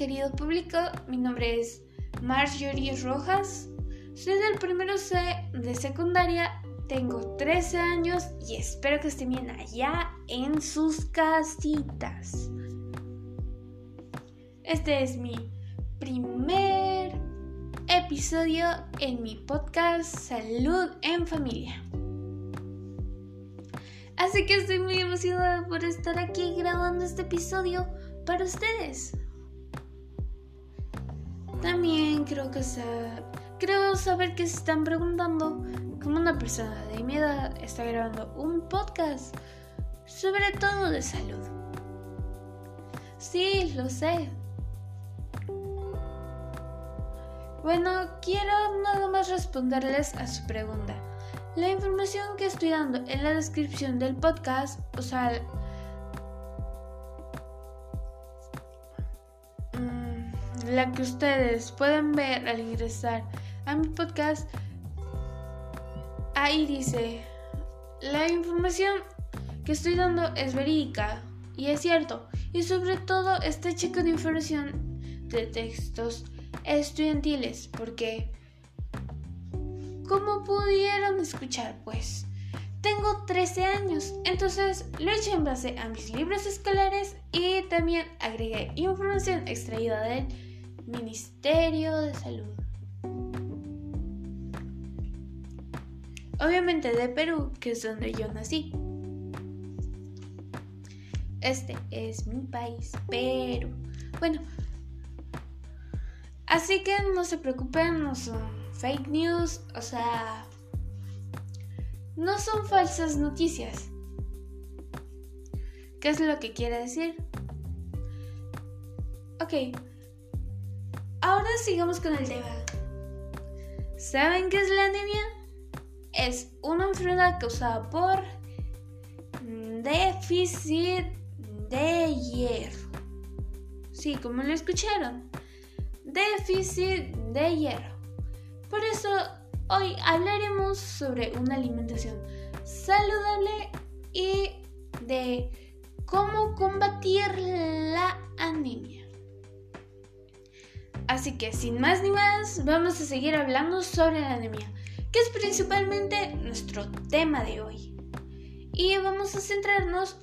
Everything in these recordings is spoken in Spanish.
querido público, mi nombre es Marjorie Rojas. Soy del primero C de secundaria, tengo 13 años y espero que estén bien allá en sus casitas. Este es mi primer episodio en mi podcast Salud en Familia. Así que estoy muy emocionada por estar aquí grabando este episodio para ustedes. También creo que creo saber que se están preguntando cómo una persona de mi edad está grabando un podcast sobre todo de salud. Sí, lo sé. Bueno, quiero nada más responderles a su pregunta. La información que estoy dando en la descripción del podcast, o sea, la que ustedes pueden ver al ingresar a mi podcast, ahí dice, la información que estoy dando es verídica y es cierto, y sobre todo está checo de información de textos estudiantiles, porque, como pudieron escuchar, pues, tengo 13 años, entonces lo hecho en base a mis libros escolares y también agregué información extraída del Ministerio de Salud. Obviamente de Perú, que es donde yo nací. Este es mi país, Perú. Bueno, Así que no se preocupen, no son fake news, o sea, no son falsas noticias. ¿Qué es lo que quiere decir? Ok, ahora sigamos con el tema. ¿Saben qué es la anemia? Es una enfermedad causada por déficit de hierro. Sí, como lo escucharon déficit de hierro. Por eso hoy hablaremos sobre una alimentación saludable y de cómo combatir Así que sin más ni más, vamos a seguir hablando sobre la anemia, que es principalmente nuestro tema de hoy. Y vamos a centrarnos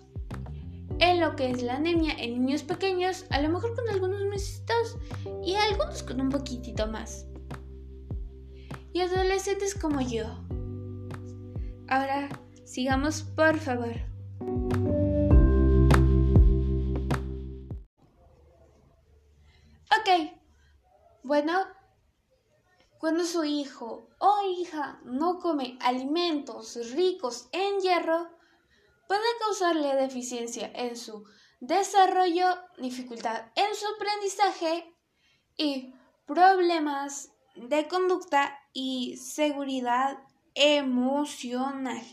en lo que es la anemia en niños pequeños, a lo mejor con algunos meses y algunos con un poquitito más. Y adolescentes como yo. Ahora, sigamos por favor. Bueno, cuando su hijo o hija no come alimentos ricos en hierro, puede causarle deficiencia en su desarrollo, dificultad en su aprendizaje y problemas de conducta y seguridad emocional.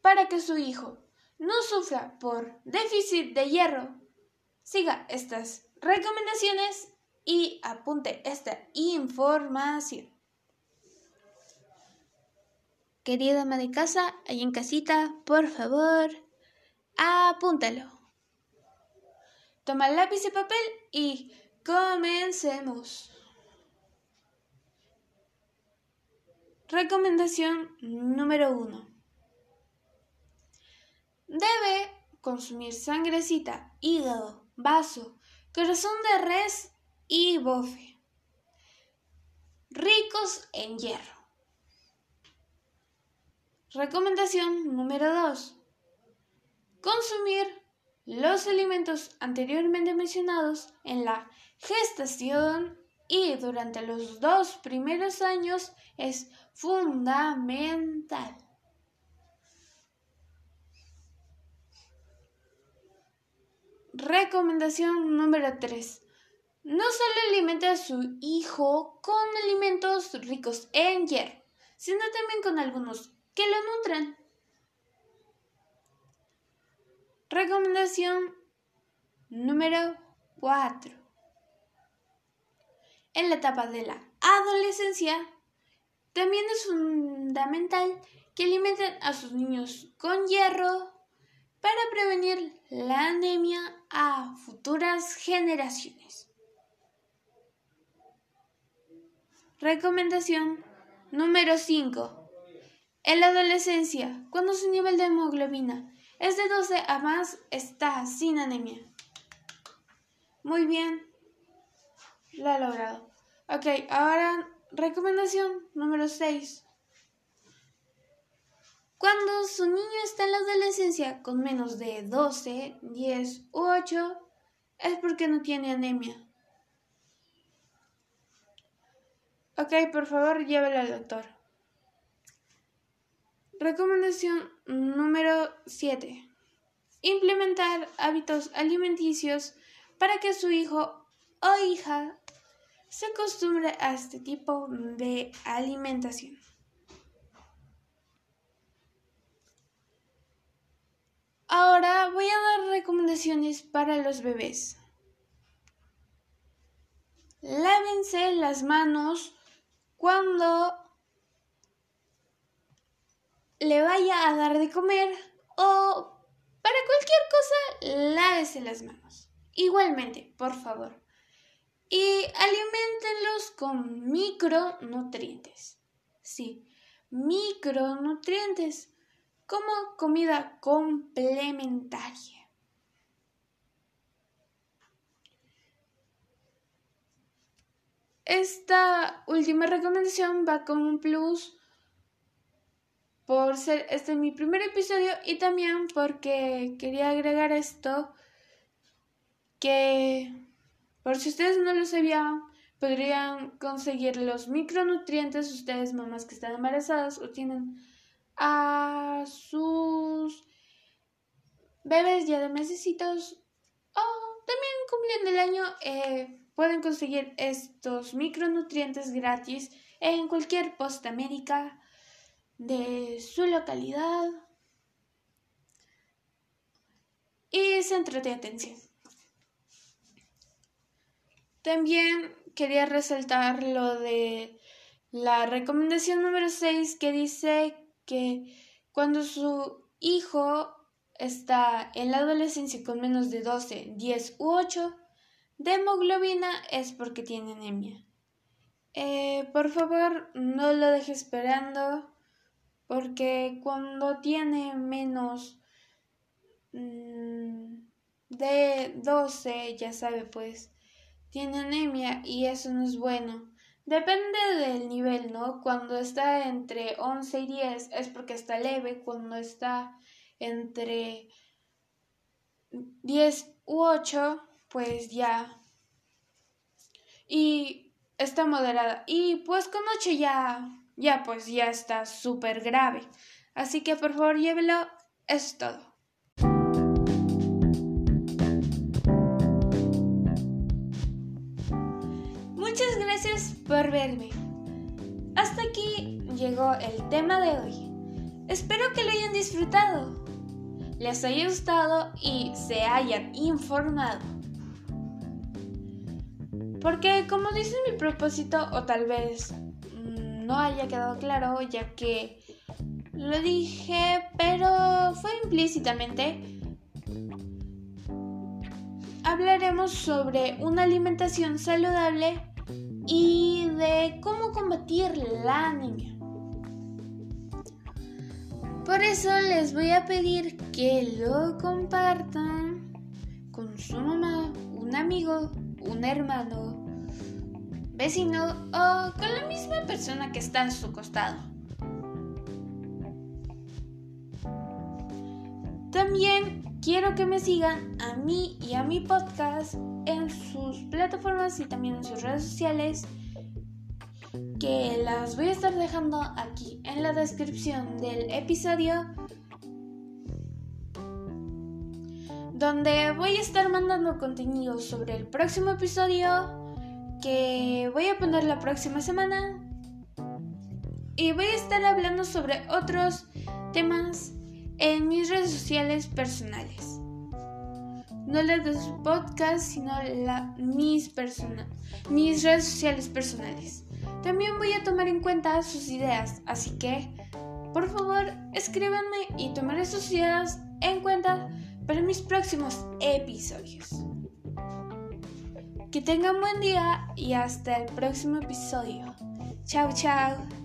Para que su hijo no sufra por déficit de hierro, siga estas recomendaciones y apunte esta información. Querida ama de casa, ahí en casita, por favor, apúntalo. Toma lápiz y papel y comencemos. Recomendación número uno. Debe consumir sangrecita, hígado, vaso, corazón de res y bofe, ricos en hierro. Recomendación número 2. Consumir los alimentos anteriormente mencionados en la gestación y durante los dos primeros años es fundamental. Recomendación número 3. No solo alimente a su hijo con alimentos ricos en hierro, sino también con algunos que lo nutran. Recomendación número 4. En la etapa de la adolescencia, también es fundamental que alimenten a sus niños con hierro, para prevenir la anemia a futuras generaciones. Recomendación número 5. En la adolescencia, cuando su nivel de hemoglobina es de 12 a más, está sin anemia. Muy bien, lo ha logrado. Ok, ahora recomendación número 6. Cuando su niño está en la adolescencia con menos de 12, 10 u 8, es porque no tiene anemia. Ok, por favor, llévelo al doctor. Recomendación número 7. Implementar hábitos alimenticios para que su hijo o hija se acostumbre a este tipo de alimentación. Ahora voy a dar recomendaciones para los bebés. Lávense las manos cuando le vaya a dar de comer o para cualquier cosa, lávese las manos. Igualmente, por favor. Y alimentenlos con micronutrientes. Sí, micronutrientes como comida complementaria. Esta última recomendación va con un plus por ser este mi primer episodio y también porque quería agregar esto que por si ustedes no lo sabían podrían conseguir los micronutrientes ustedes mamás que están embarazadas o tienen a sus bebés ya de mesecitos o también cumpliendo el año eh, pueden conseguir estos micronutrientes gratis en cualquier posta médica de su localidad y centro de atención. También quería resaltar lo de la recomendación número 6 que dice que cuando su hijo está en la adolescencia con menos de 12, 10 u 8 de hemoglobina es porque tiene anemia. Eh, por favor, no lo deje esperando porque cuando tiene menos mm, de 12, ya sabe, pues tiene anemia y eso no es bueno. Depende del nivel, ¿no? Cuando está entre 11 y 10 es porque está leve, cuando está entre 10 u 8, pues ya. Y está moderada. Y pues con 8 ya ya pues ya está súper grave. Así que por favor llévelo, es todo. Por verme. Hasta aquí llegó el tema de hoy. Espero que lo hayan disfrutado, les haya gustado y se hayan informado. Porque como dice mi propósito, o tal vez no haya quedado claro, ya que lo dije, pero fue implícitamente. Hablaremos sobre una alimentación saludable y de cómo combatir la anemia. Por eso les voy a pedir que lo compartan con su mamá, un amigo, un hermano, vecino o con la misma persona que está a su costado. También quiero que me sigan a mí y a mi podcast en sus plataformas y también en sus redes sociales que las voy a estar dejando aquí en la descripción del episodio donde voy a estar mandando contenido sobre el próximo episodio que voy a poner la próxima semana. Y voy a estar hablando sobre otros temas en mis redes sociales personales. No las de podcast, sino la, mis, mis redes sociales personales. También voy a tomar en cuenta sus ideas, así que por favor escríbanme y tomaré sus ideas en cuenta para mis próximos episodios. Que tengan buen día y hasta el próximo episodio. Chao, chao.